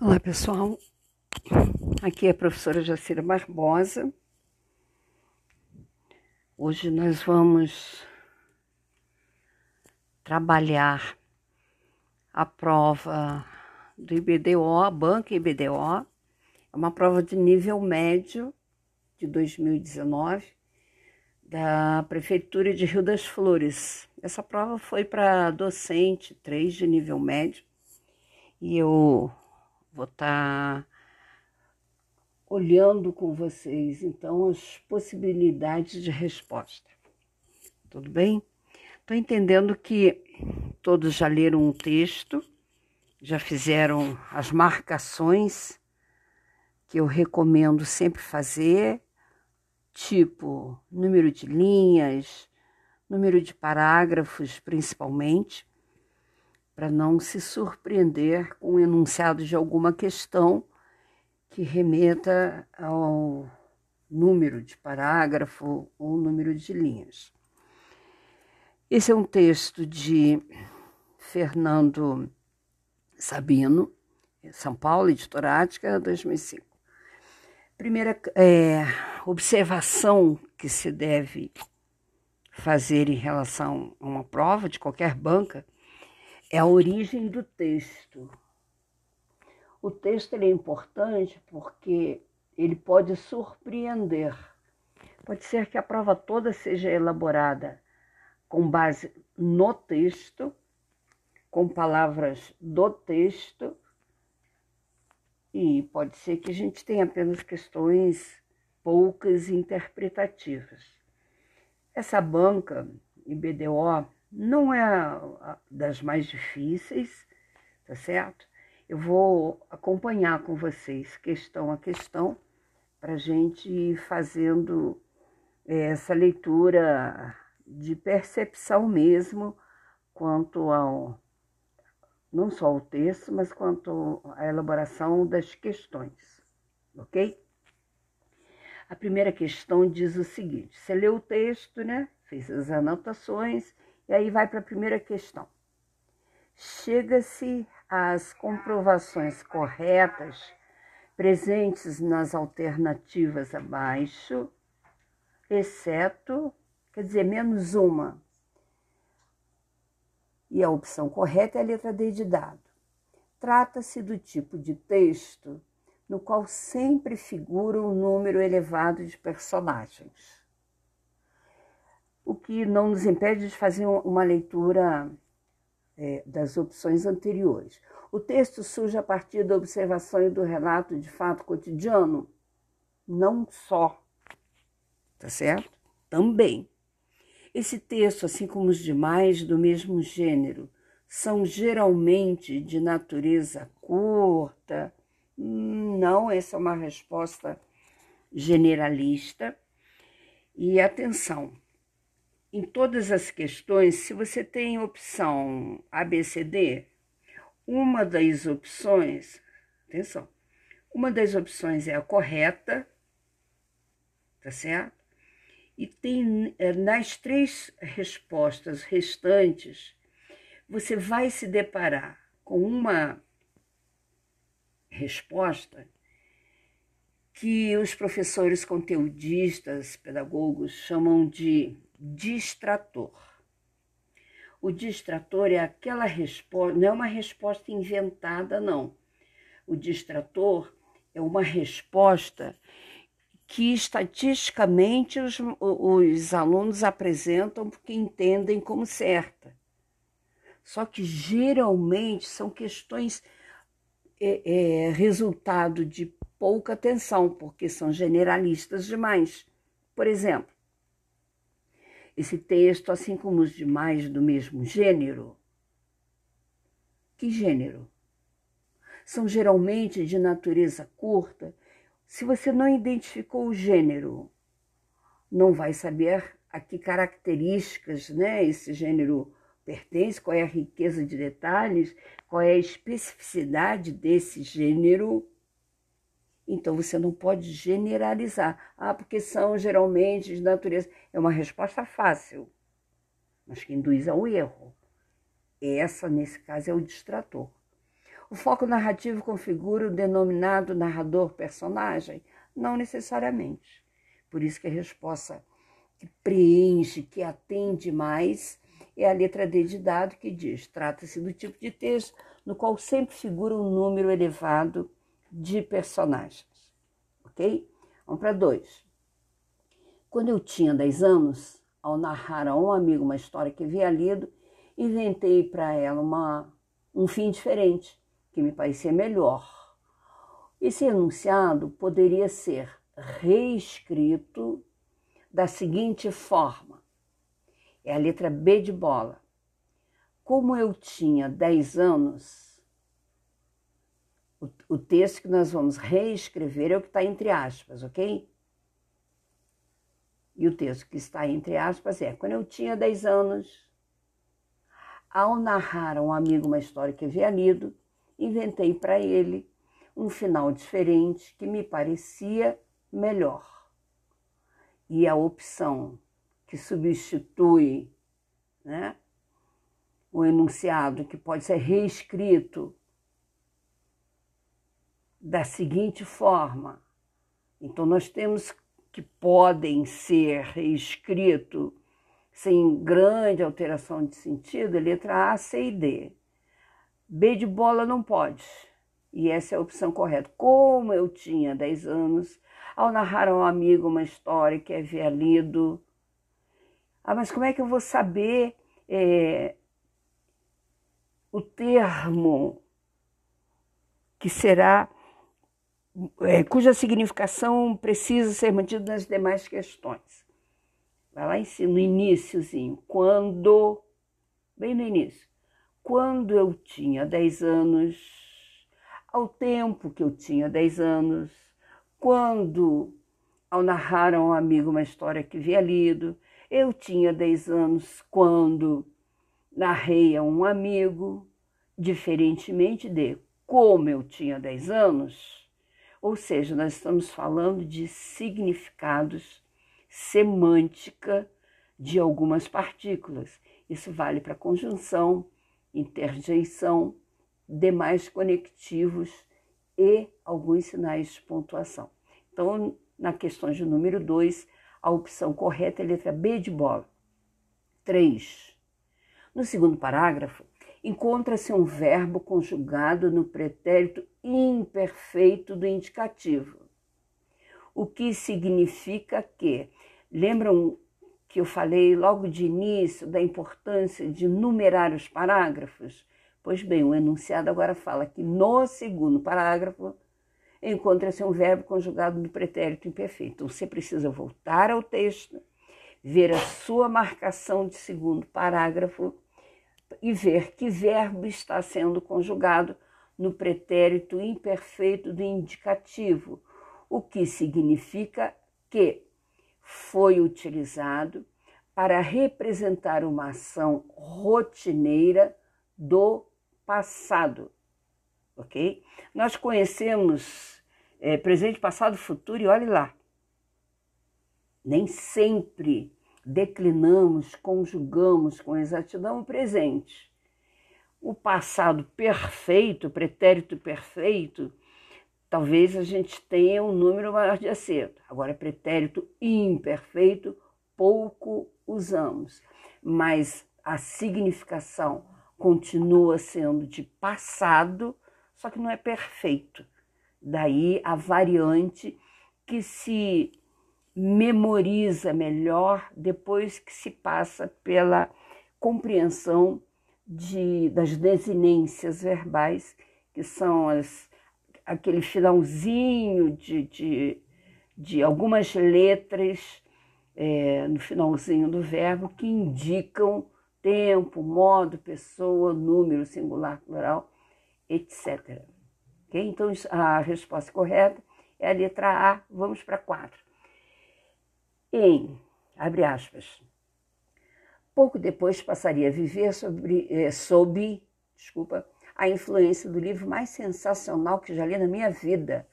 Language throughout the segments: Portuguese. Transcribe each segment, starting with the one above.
Olá pessoal, aqui é a professora Jacira Barbosa. Hoje nós vamos trabalhar a prova do IBDO, a banca IBDO. É uma prova de nível médio de 2019 da Prefeitura de Rio das Flores. Essa prova foi para docente 3 de nível médio e eu vou estar tá olhando com vocês então as possibilidades de resposta. Tudo bem? Estou entendendo que todos já leram um texto, já fizeram as marcações que eu recomendo sempre fazer, tipo número de linhas, número de parágrafos, principalmente para não se surpreender com o enunciado de alguma questão que remeta ao número de parágrafo ou número de linhas. Esse é um texto de Fernando Sabino, São Paulo, Editorática, 2005. Primeira é, observação que se deve fazer em relação a uma prova de qualquer banca é a origem do texto. O texto é importante porque ele pode surpreender. Pode ser que a prova toda seja elaborada com base no texto, com palavras do texto, e pode ser que a gente tenha apenas questões poucas interpretativas. Essa banca IBDO não é das mais difíceis, tá certo? Eu vou acompanhar com vocês, questão a questão, para gente ir fazendo é, essa leitura de percepção mesmo quanto ao não só o texto, mas quanto à elaboração das questões, ok? A primeira questão diz o seguinte: você leu o texto, né? Fez as anotações e aí vai para a primeira questão. Chega-se às comprovações corretas presentes nas alternativas abaixo, exceto, quer dizer, menos uma. E a opção correta é a letra D de dado. Trata-se do tipo de texto no qual sempre figura um número elevado de personagens o que não nos impede de fazer uma leitura é, das opções anteriores. O texto surge a partir da observação e do relato de fato cotidiano? Não só, tá certo? Também. Esse texto, assim como os demais do mesmo gênero, são geralmente de natureza curta? Não, essa é uma resposta generalista. E atenção, em todas as questões, se você tem opção ABCD, uma das opções, atenção, uma das opções é a correta, tá certo? E tem eh, nas três respostas restantes, você vai se deparar com uma resposta que os professores conteudistas, pedagogos chamam de distrator. O distrator é aquela resposta, não é uma resposta inventada, não. O distrator é uma resposta que estatisticamente os, os alunos apresentam porque entendem como certa. Só que geralmente são questões é, é, resultado de pouca atenção, porque são generalistas demais. Por exemplo, esse texto, assim como os demais do mesmo gênero. Que gênero? São geralmente de natureza curta. Se você não identificou o gênero, não vai saber a que características né, esse gênero pertence, qual é a riqueza de detalhes, qual é a especificidade desse gênero então você não pode generalizar. Ah, porque são geralmente de natureza. É uma resposta fácil, mas que induz ao erro. Essa, nesse caso, é o distrator. O foco narrativo configura o denominado narrador-personagem? Não necessariamente. Por isso que a resposta que preenche, que atende mais, é a letra D de dado que diz: trata-se do tipo de texto no qual sempre figura um número elevado de personagens. Ok? Vamos para dois. Quando eu tinha 10 anos, ao narrar a um amigo uma história que havia lido, inventei para ela uma, um fim diferente, que me parecia melhor. Esse enunciado poderia ser reescrito da seguinte forma: é a letra B de bola. Como eu tinha 10 anos, o, texto que nós vamos reescrever é o que está entre aspas, ok? E o texto que está entre aspas é: quando eu tinha 10 anos, ao narrar a um amigo uma história que havia lido, inventei para ele um final diferente que me parecia melhor. E a opção que substitui né, o enunciado, que pode ser reescrito da seguinte forma. Então, nós temos que podem ser reescritos sem grande alteração de sentido, letra A, C e D. B de bola não pode. E essa é a opção correta. Como eu tinha 10 anos, ao narrar a um amigo uma história que havia lido ah, mas como é que eu vou saber é, o termo que será, é, cuja significação precisa ser mantida nas demais questões? Vai lá em cima, no iníciozinho, quando, bem no início, quando eu tinha 10 anos, ao tempo que eu tinha 10 anos, quando, ao narrar a um amigo uma história que havia lido, eu tinha 10 anos quando narrei a um amigo, diferentemente de como eu tinha 10 anos, ou seja, nós estamos falando de significados, semântica de algumas partículas. Isso vale para conjunção, interjeição, demais conectivos e alguns sinais de pontuação. Então, na questão de número 2, a opção correta é a letra B de bola. 3. No segundo parágrafo, encontra-se um verbo conjugado no pretérito imperfeito do indicativo, o que significa que, lembram que eu falei logo de início da importância de numerar os parágrafos? Pois bem, o enunciado agora fala que no segundo parágrafo encontra-se um verbo conjugado no pretérito imperfeito. Então, você precisa voltar ao texto, ver a sua marcação de segundo parágrafo e ver que verbo está sendo conjugado no pretérito imperfeito do indicativo, o que significa que foi utilizado para representar uma ação rotineira do passado ok? Nós conhecemos é, presente, passado, futuro e olhe lá. Nem sempre declinamos, conjugamos com exatidão o presente. O passado perfeito, pretérito perfeito, talvez a gente tenha um número maior de acerto. Agora, pretérito imperfeito, pouco usamos, mas a significação continua sendo de passado só que não é perfeito. Daí a variante que se memoriza melhor depois que se passa pela compreensão de, das desinências verbais, que são as, aquele finalzinho de, de, de algumas letras é, no finalzinho do verbo que indicam tempo, modo, pessoa, número, singular, plural etc. Okay? Então, a resposta correta é a letra A. Vamos para 4. Em, abre aspas, pouco depois passaria a viver sobre, eh, sob desculpa, a influência do livro mais sensacional que já li na minha vida,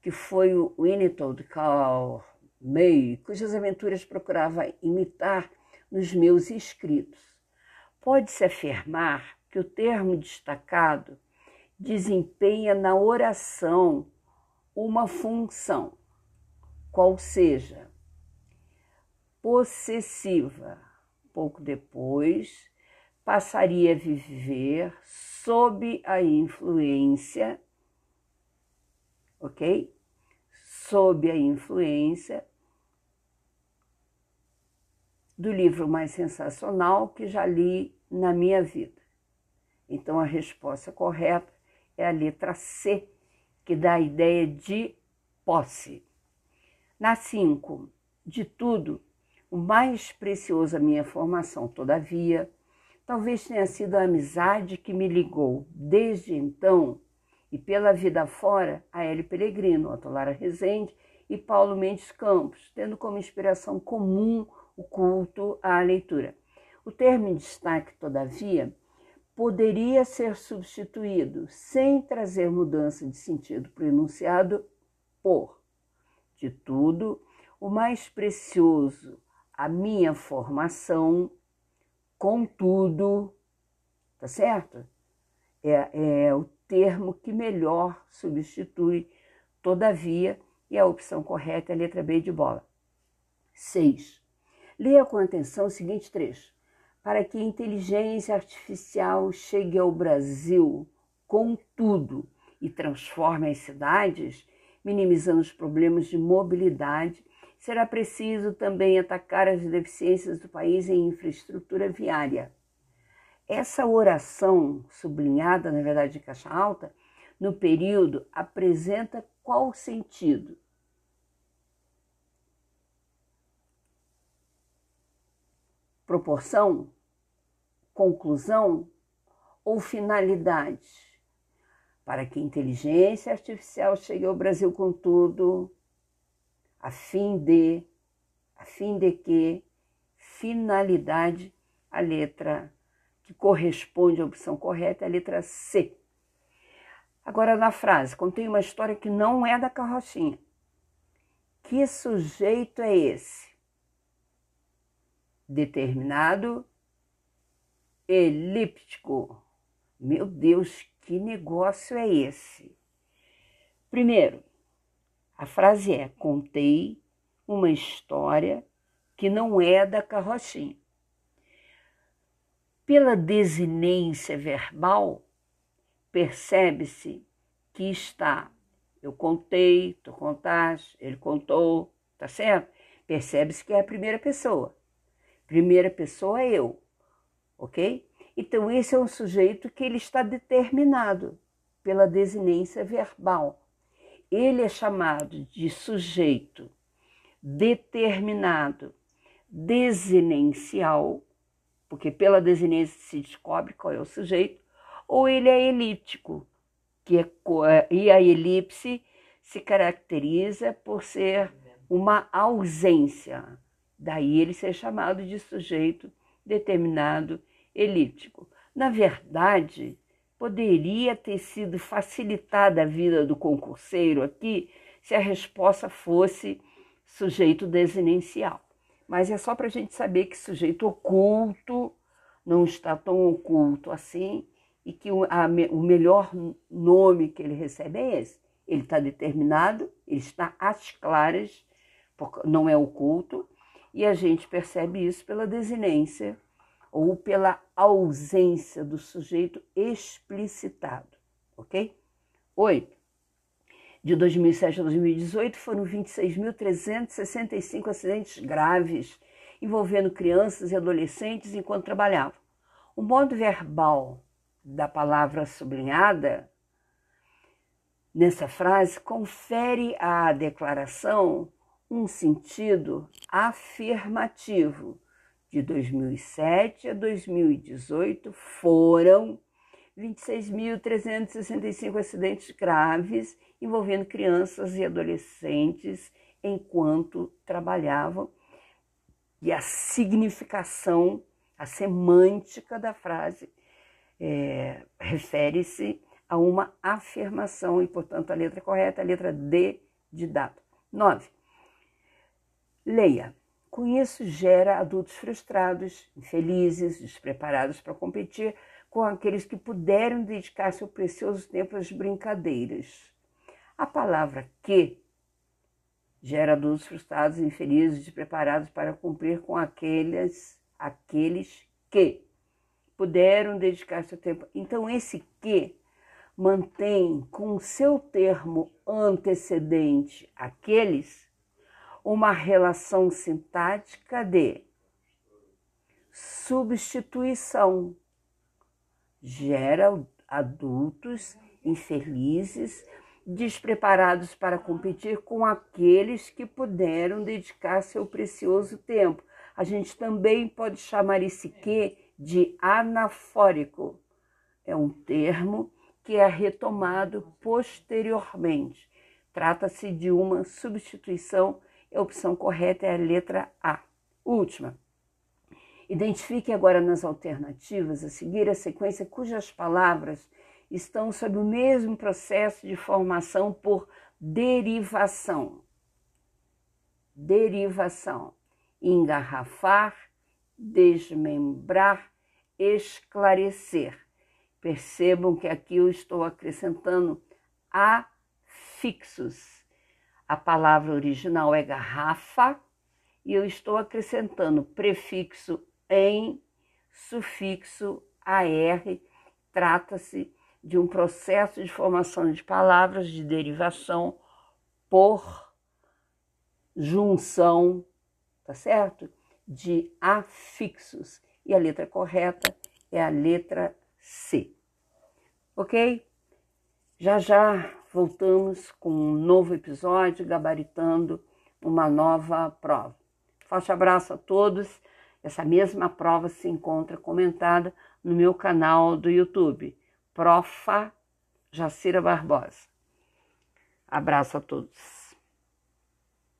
que foi o Winnetou Carl May, cujas aventuras procurava imitar nos meus escritos. Pode-se afirmar que o termo destacado desempenha na oração uma função, qual seja possessiva. Pouco depois, passaria a viver sob a influência, ok? Sob a influência do livro mais sensacional que já li na minha vida. Então a resposta correta é a letra C, que dá a ideia de posse. Na 5, de tudo, o mais precioso a minha formação, todavia, talvez tenha sido a amizade que me ligou desde então e pela vida fora a Hélio Peregrino, a Lara Rezende e Paulo Mendes Campos, tendo como inspiração comum o culto à leitura. O termo em destaque, todavia, poderia ser substituído, sem trazer mudança de sentido para o enunciado, por, de tudo, o mais precioso, a minha formação, contudo, tá certo? É, é o termo que melhor substitui todavia e a opção correta é a letra B de bola. 6. Leia com atenção o seguinte trecho para que a inteligência artificial chegue ao Brasil com tudo e transforme as cidades, minimizando os problemas de mobilidade, será preciso também atacar as deficiências do país em infraestrutura viária. Essa oração, sublinhada na verdade de caixa alta, no período apresenta qual sentido? proporção, conclusão ou finalidade? Para que a inteligência artificial chegue ao Brasil com tudo, a fim de, a fim de que, finalidade, a letra que corresponde à opção correta é a letra C. Agora, na frase, contém uma história que não é da carrochinha. Que sujeito é esse? determinado elíptico. Meu Deus, que negócio é esse? Primeiro, a frase é: contei uma história que não é da carrochinha. Pela desinência verbal, percebe-se que está eu contei, tu contaste, ele contou, tá certo? Percebe-se que é a primeira pessoa. Primeira pessoa é eu, ok? Então, esse é um sujeito que ele está determinado pela desinência verbal. Ele é chamado de sujeito determinado desinencial, porque pela desinência se descobre qual é o sujeito, ou ele é elíptico, que é, e a elipse se caracteriza por ser uma ausência, Daí ele ser chamado de sujeito determinado elíptico. Na verdade, poderia ter sido facilitada a vida do concurseiro aqui se a resposta fosse sujeito desinencial. Mas é só para a gente saber que sujeito oculto não está tão oculto assim e que o, a, o melhor nome que ele recebe é esse. Ele está determinado, ele está às claras, não é oculto, e a gente percebe isso pela desinência ou pela ausência do sujeito explicitado, ok? Oito. De 2007 a 2018 foram 26.365 acidentes graves envolvendo crianças e adolescentes enquanto trabalhavam. O modo verbal da palavra sublinhada nessa frase confere à declaração um sentido afirmativo. De 2007 a 2018 foram 26.365 acidentes graves envolvendo crianças e adolescentes enquanto trabalhavam. E a significação, a semântica da frase é, refere-se a uma afirmação e, portanto, a letra correta é a letra D de dado. 9. Leia. Com isso, gera adultos frustrados, infelizes, despreparados para competir, com aqueles que puderam dedicar seu precioso tempo às brincadeiras. A palavra que gera adultos frustrados, infelizes, despreparados para cumprir com aqueles, aqueles que puderam dedicar seu tempo. Então, esse que mantém com seu termo antecedente aqueles uma relação sintática de substituição. Gera adultos infelizes, despreparados para competir com aqueles que puderam dedicar seu precioso tempo. A gente também pode chamar esse que de anafórico. É um termo que é retomado posteriormente. Trata-se de uma substituição. A opção correta é a letra A. Última. Identifique agora nas alternativas a seguir a sequência cujas palavras estão sob o mesmo processo de formação por derivação. Derivação. Engarrafar, desmembrar, esclarecer. Percebam que aqui eu estou acrescentando afixos. A palavra original é garrafa e eu estou acrescentando prefixo em, sufixo ar. Trata-se de um processo de formação de palavras de derivação por junção, tá certo? De afixos. E a letra correta é a letra C. Ok? Já já voltamos com um novo episódio gabaritando uma nova prova. Forte abraço a todos. Essa mesma prova se encontra comentada no meu canal do YouTube, Profa Jacira Barbosa. Abraço a todos.